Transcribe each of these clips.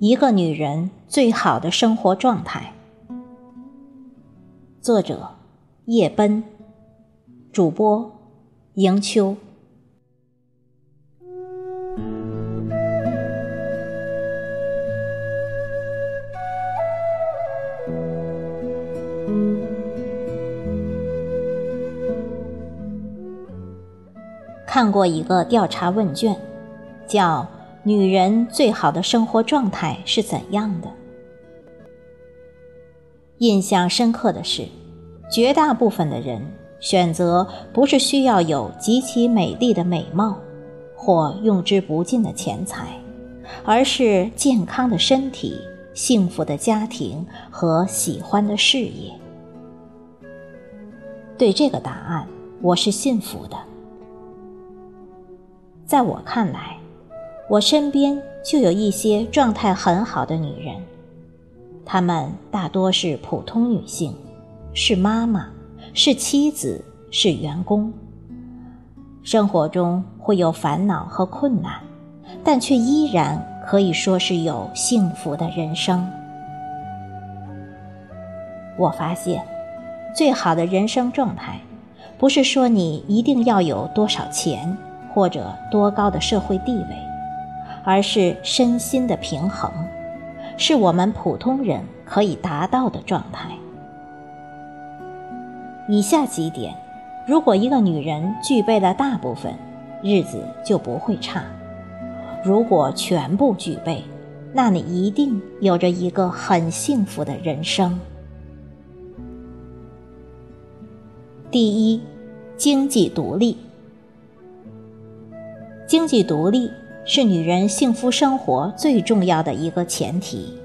一个女人最好的生活状态。作者：叶奔，主播：迎秋。看过一个调查问卷，叫。女人最好的生活状态是怎样的？印象深刻的是，绝大部分的人选择不是需要有极其美丽的美貌，或用之不尽的钱财，而是健康的身体、幸福的家庭和喜欢的事业。对这个答案，我是信服的。在我看来。我身边就有一些状态很好的女人，她们大多是普通女性，是妈妈，是妻子，是员工。生活中会有烦恼和困难，但却依然可以说是有幸福的人生。我发现，最好的人生状态，不是说你一定要有多少钱，或者多高的社会地位。而是身心的平衡，是我们普通人可以达到的状态。以下几点，如果一个女人具备了大部分，日子就不会差；如果全部具备，那你一定有着一个很幸福的人生。第一，经济独立。经济独立。是女人幸福生活最重要的一个前提。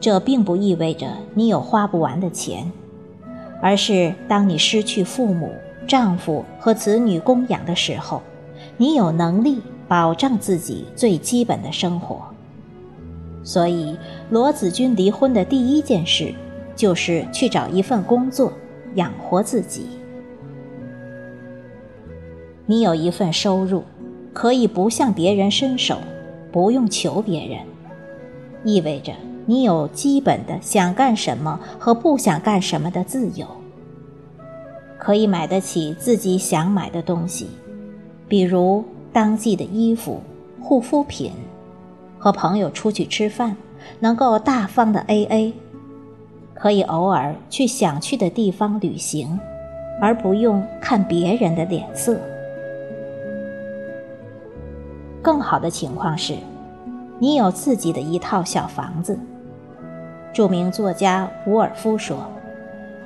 这并不意味着你有花不完的钱，而是当你失去父母、丈夫和子女供养的时候，你有能力保障自己最基本的生活。所以，罗子君离婚的第一件事就是去找一份工作，养活自己。你有一份收入。可以不向别人伸手，不用求别人，意味着你有基本的想干什么和不想干什么的自由。可以买得起自己想买的东西，比如当季的衣服、护肤品，和朋友出去吃饭，能够大方的 A A，可以偶尔去想去的地方旅行，而不用看别人的脸色。更好的情况是，你有自己的一套小房子。著名作家伍尔夫说：“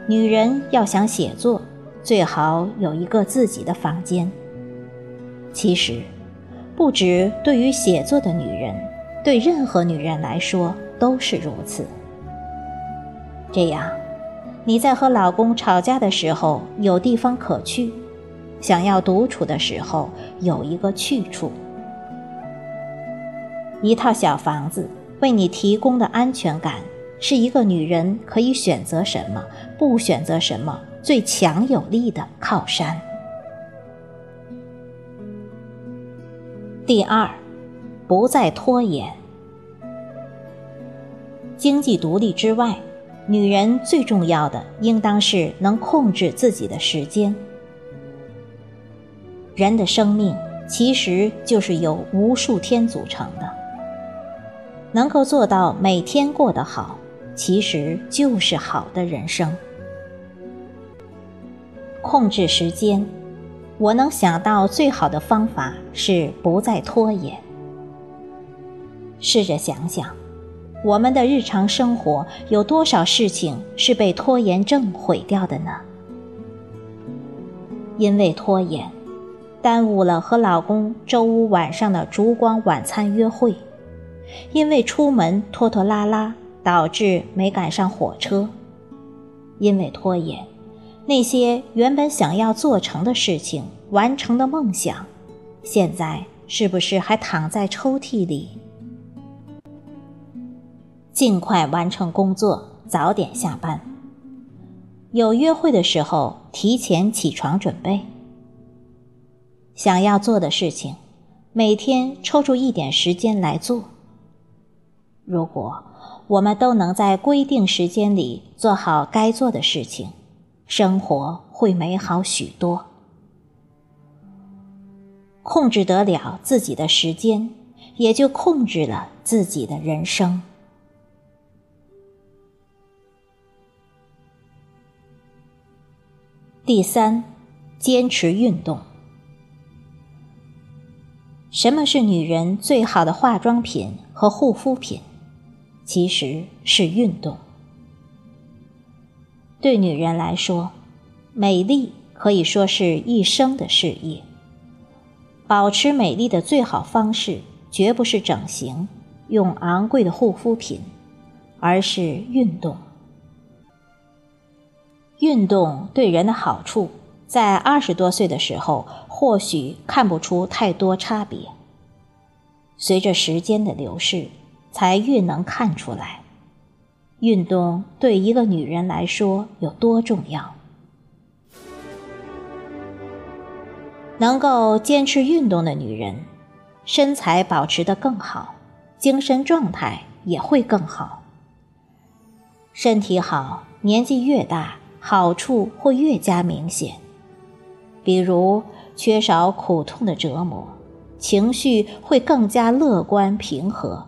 女人要想写作，最好有一个自己的房间。”其实，不止对于写作的女人，对任何女人来说都是如此。这样，你在和老公吵架的时候有地方可去，想要独处的时候有一个去处。一套小房子为你提供的安全感，是一个女人可以选择什么、不选择什么最强有力的靠山。第二，不再拖延。经济独立之外，女人最重要的应当是能控制自己的时间。人的生命其实就是由无数天组成的。能够做到每天过得好，其实就是好的人生。控制时间，我能想到最好的方法是不再拖延。试着想想，我们的日常生活有多少事情是被拖延症毁掉的呢？因为拖延，耽误了和老公周五晚上的烛光晚餐约会。因为出门拖拖拉拉，导致没赶上火车；因为拖延，那些原本想要做成的事情、完成的梦想，现在是不是还躺在抽屉里？尽快完成工作，早点下班。有约会的时候，提前起床准备。想要做的事情，每天抽出一点时间来做。如果我们都能在规定时间里做好该做的事情，生活会美好许多。控制得了自己的时间，也就控制了自己的人生。第三，坚持运动。什么是女人最好的化妆品和护肤品？其实是运动。对女人来说，美丽可以说是一生的事业。保持美丽的最好方式，绝不是整形、用昂贵的护肤品，而是运动。运动对人的好处，在二十多岁的时候或许看不出太多差别。随着时间的流逝，才越能看出来，运动对一个女人来说有多重要。能够坚持运动的女人，身材保持得更好，精神状态也会更好。身体好，年纪越大。好处会越加明显，比如缺少苦痛的折磨，情绪会更加乐观平和，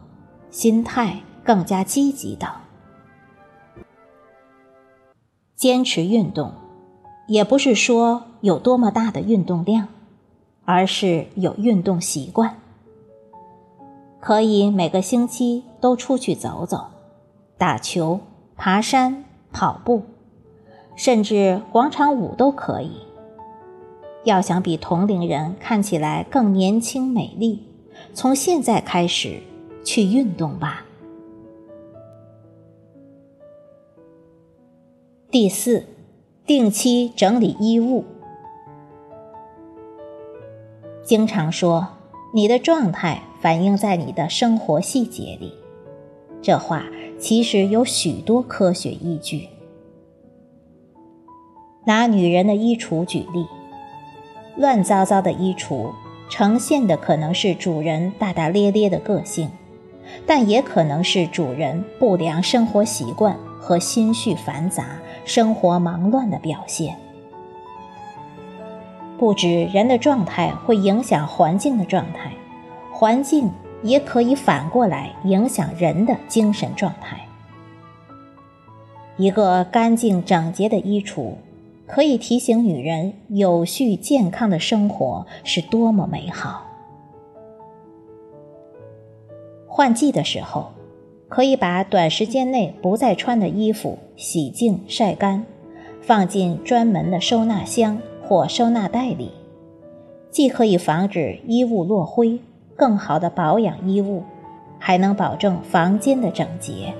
心态更加积极等。坚持运动，也不是说有多么大的运动量，而是有运动习惯。可以每个星期都出去走走，打球、爬山、跑步。甚至广场舞都可以。要想比同龄人看起来更年轻美丽，从现在开始去运动吧。第四，定期整理衣物。经常说你的状态反映在你的生活细节里，这话其实有许多科学依据。拿女人的衣橱举例，乱糟糟的衣橱呈现的可能是主人大大咧咧的个性，但也可能是主人不良生活习惯和心绪繁杂、生活忙乱的表现。不止人的状态会影响环境的状态，环境也可以反过来影响人的精神状态。一个干净整洁的衣橱。可以提醒女人，有序健康的生活是多么美好。换季的时候，可以把短时间内不再穿的衣服洗净晒干，放进专门的收纳箱或收纳袋里，既可以防止衣物落灰，更好的保养衣物，还能保证房间的整洁。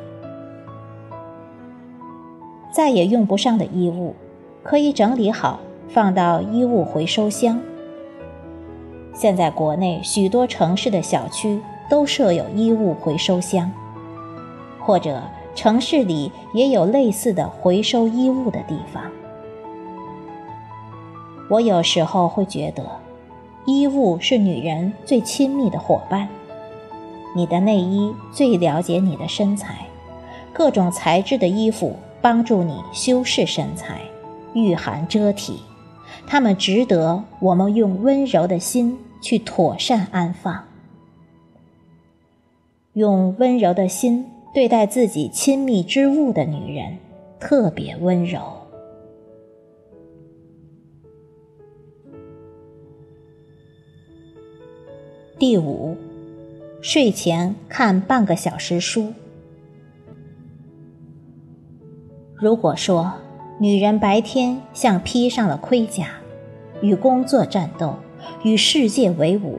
再也用不上的衣物。可以整理好，放到衣物回收箱。现在国内许多城市的小区都设有衣物回收箱，或者城市里也有类似的回收衣物的地方。我有时候会觉得，衣物是女人最亲密的伙伴。你的内衣最了解你的身材，各种材质的衣服帮助你修饰身材。御寒遮体，它们值得我们用温柔的心去妥善安放。用温柔的心对待自己亲密之物的女人，特别温柔。第五，睡前看半个小时书。如果说。女人白天像披上了盔甲，与工作战斗，与世界为伍。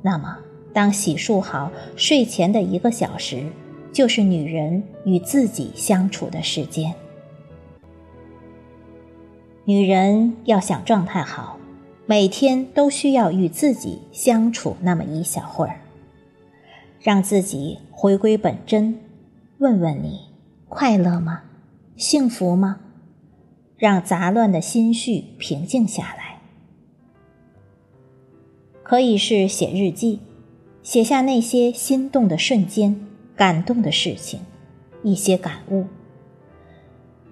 那么，当洗漱好，睡前的一个小时，就是女人与自己相处的时间。女人要想状态好，每天都需要与自己相处那么一小会儿，让自己回归本真，问问你快乐吗？幸福吗？让杂乱的心绪平静下来，可以是写日记，写下那些心动的瞬间，感动的事情，一些感悟。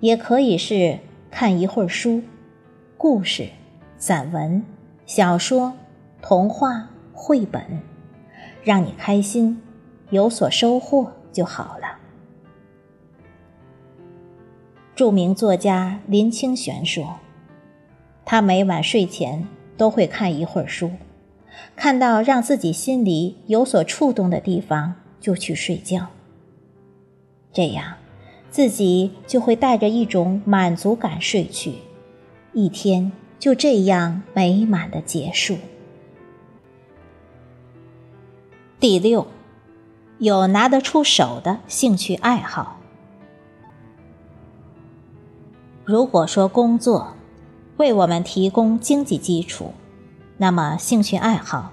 也可以是看一会儿书，故事、散文、小说、童话、绘本，让你开心，有所收获就好了。著名作家林清玄说：“他每晚睡前都会看一会儿书，看到让自己心里有所触动的地方就去睡觉。这样。”自己就会带着一种满足感睡去，一天就这样美满的结束。第六，有拿得出手的兴趣爱好。如果说工作为我们提供经济基础，那么兴趣爱好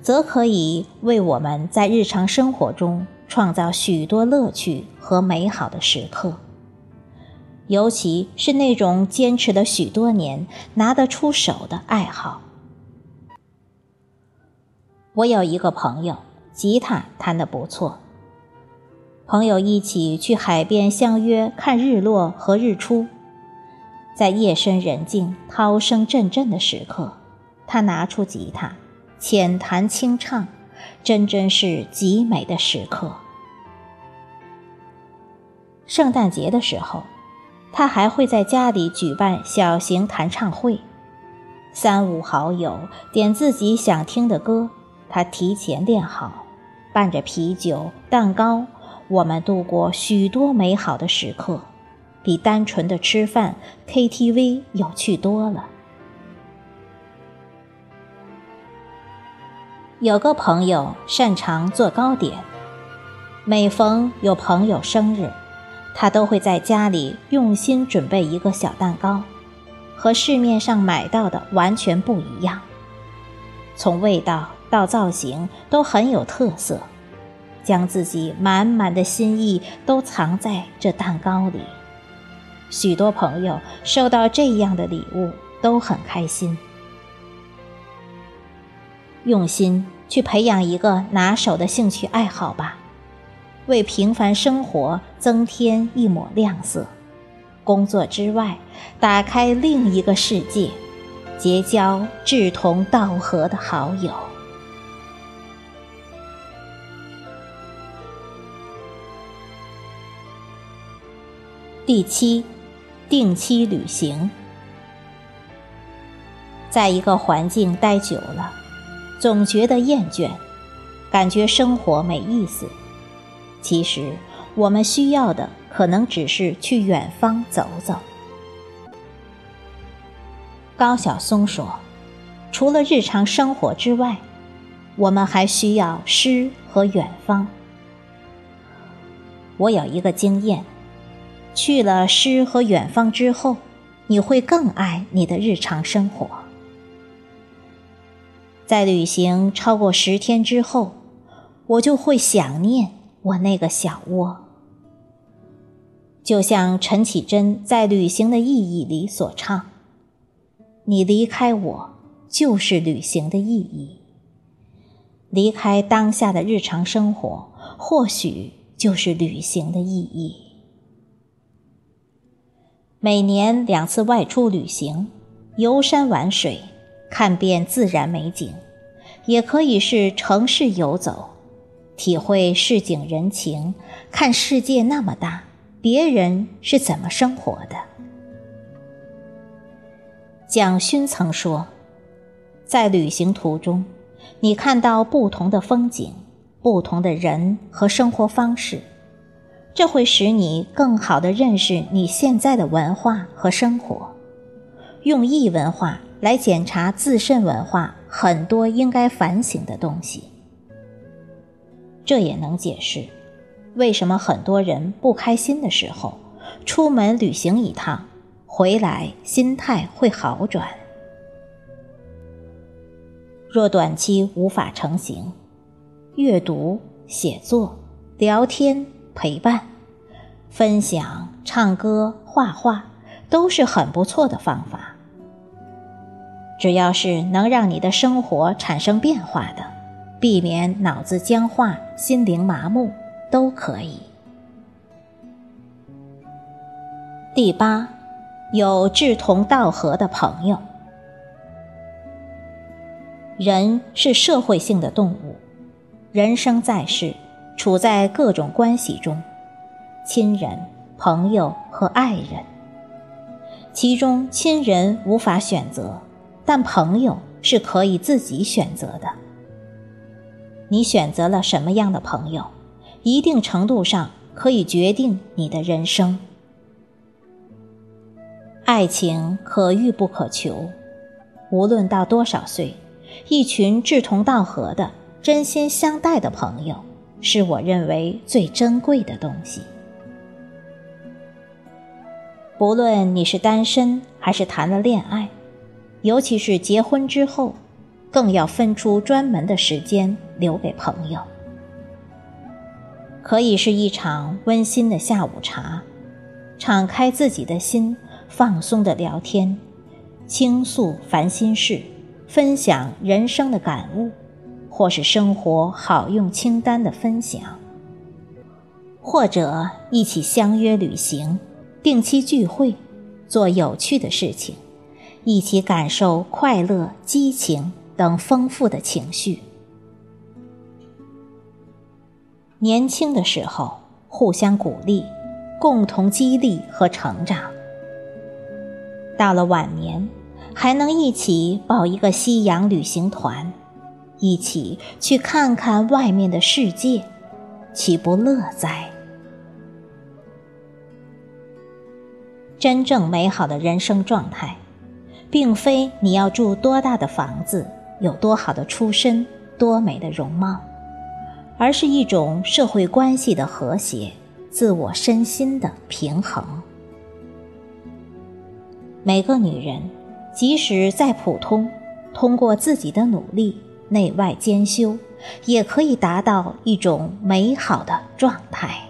则可以为我们在日常生活中。创造许多乐趣和美好的时刻，尤其是那种坚持了许多年、拿得出手的爱好。我有一个朋友，吉他弹得不错。朋友一起去海边相约看日落和日出，在夜深人静、涛声阵阵的时刻，他拿出吉他，浅弹轻唱。真真是极美的时刻。圣诞节的时候，他还会在家里举办小型弹唱会，三五好友点自己想听的歌，他提前练好，伴着啤酒、蛋糕，我们度过许多美好的时刻，比单纯的吃饭、KTV 有趣多了。有个朋友擅长做糕点，每逢有朋友生日，他都会在家里用心准备一个小蛋糕，和市面上买到的完全不一样，从味道到造型都很有特色，将自己满满的心意都藏在这蛋糕里。许多朋友收到这样的礼物都很开心。用心去培养一个拿手的兴趣爱好吧，为平凡生活增添一抹亮色。工作之外，打开另一个世界，结交志同道合的好友。第七，定期旅行。在一个环境待久了。总觉得厌倦，感觉生活没意思。其实，我们需要的可能只是去远方走走。高晓松说：“除了日常生活之外，我们还需要诗和远方。”我有一个经验：去了诗和远方之后，你会更爱你的日常生活。在旅行超过十天之后，我就会想念我那个小窝。就像陈绮贞在《旅行的意义》里所唱：“你离开我，就是旅行的意义。离开当下的日常生活，或许就是旅行的意义。”每年两次外出旅行，游山玩水。看遍自然美景，也可以是城市游走，体会市井人情，看世界那么大，别人是怎么生活的。蒋勋曾说，在旅行途中，你看到不同的风景、不同的人和生活方式，这会使你更好地认识你现在的文化和生活，用异文化。来检查自身文化很多应该反省的东西，这也能解释为什么很多人不开心的时候，出门旅行一趟，回来心态会好转。若短期无法成行，阅读、写作、聊天、陪伴、分享、唱歌、画画，都是很不错的方法。只要是能让你的生活产生变化的，避免脑子僵化、心灵麻木，都可以。第八，有志同道合的朋友。人是社会性的动物，人生在世，处在各种关系中，亲人、朋友和爱人。其中，亲人无法选择，但朋友是可以自己选择的。你选择了什么样的朋友，一定程度上可以决定你的人生。爱情可遇不可求，无论到多少岁。一群志同道合的、真心相待的朋友，是我认为最珍贵的东西。不论你是单身还是谈了恋爱，尤其是结婚之后，更要分出专门的时间留给朋友。可以是一场温馨的下午茶，敞开自己的心，放松的聊天，倾诉烦心事。分享人生的感悟，或是生活好用清单的分享，或者一起相约旅行、定期聚会，做有趣的事情，一起感受快乐、激情等丰富的情绪。年轻的时候互相鼓励，共同激励和成长；到了晚年。还能一起报一个夕阳旅行团，一起去看看外面的世界，岂不乐哉？真正美好的人生状态，并非你要住多大的房子，有多好的出身，多美的容貌，而是一种社会关系的和谐，自我身心的平衡。每个女人。即使再普通，通过自己的努力，内外兼修，也可以达到一种美好的状态。